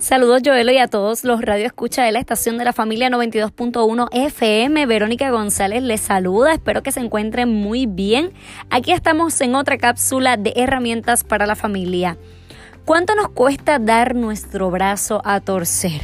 Saludos Joelo y a todos los radio escucha de la estación de la familia 92.1 FM. Verónica González les saluda, espero que se encuentren muy bien. Aquí estamos en otra cápsula de herramientas para la familia. ¿Cuánto nos cuesta dar nuestro brazo a torcer?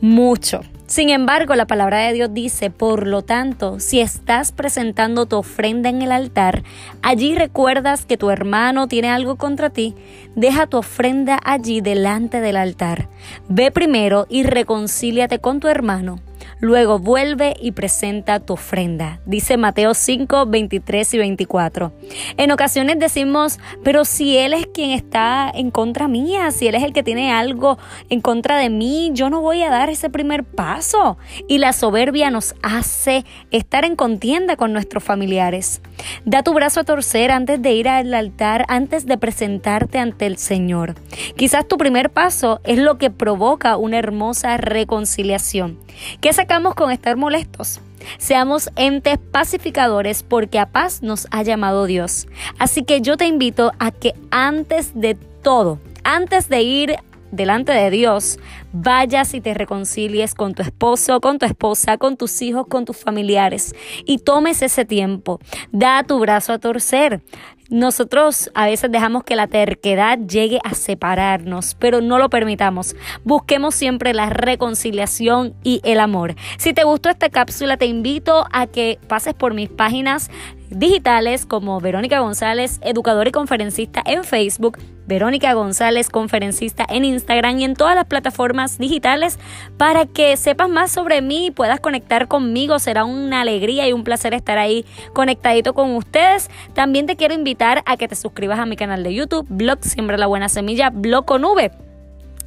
Mucho. Sin embargo, la palabra de Dios dice, por lo tanto, si estás presentando tu ofrenda en el altar, allí recuerdas que tu hermano tiene algo contra ti, deja tu ofrenda allí delante del altar. Ve primero y reconcíliate con tu hermano Luego vuelve y presenta tu ofrenda. Dice Mateo 5, 23 y 24. En ocasiones decimos, pero si Él es quien está en contra mía, si Él es el que tiene algo en contra de mí, yo no voy a dar ese primer paso. Y la soberbia nos hace estar en contienda con nuestros familiares. Da tu brazo a torcer antes de ir al altar, antes de presentarte ante el Señor. Quizás tu primer paso es lo que provoca una hermosa reconciliación. ¿Qué con estar molestos? Seamos entes pacificadores porque a paz nos ha llamado Dios. Así que yo te invito a que antes de todo, antes de ir delante de Dios, vayas y te reconcilies con tu esposo, con tu esposa, con tus hijos, con tus familiares y tomes ese tiempo. Da tu brazo a torcer. Nosotros a veces dejamos que la terquedad llegue a separarnos, pero no lo permitamos. Busquemos siempre la reconciliación y el amor. Si te gustó esta cápsula, te invito a que pases por mis páginas digitales como Verónica González, educadora y conferencista en Facebook, Verónica González, conferencista en Instagram y en todas las plataformas digitales para que sepas más sobre mí y puedas conectar conmigo. Será una alegría y un placer estar ahí conectadito con ustedes. También te quiero a que te suscribas a mi canal de YouTube, Blog Siembra la Buena Semilla, Blog con V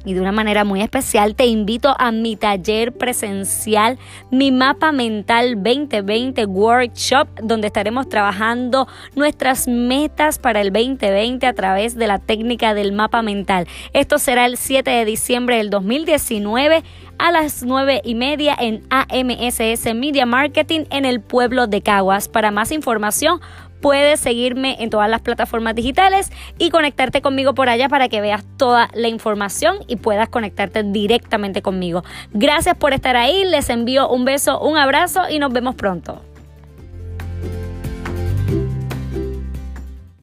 y de una manera muy especial te invito a mi taller presencial, mi mapa mental 2020 workshop, donde estaremos trabajando nuestras metas para el 2020 a través de la técnica del mapa mental. Esto será el 7 de diciembre del 2019 a las 9 y media en AMSS Media Marketing en el pueblo de Caguas. Para más información, puedes seguirme en todas las plataformas digitales y conectarte conmigo por allá para que veas toda la información y puedas conectarte directamente conmigo. Gracias por estar ahí, les envío un beso, un abrazo y nos vemos pronto.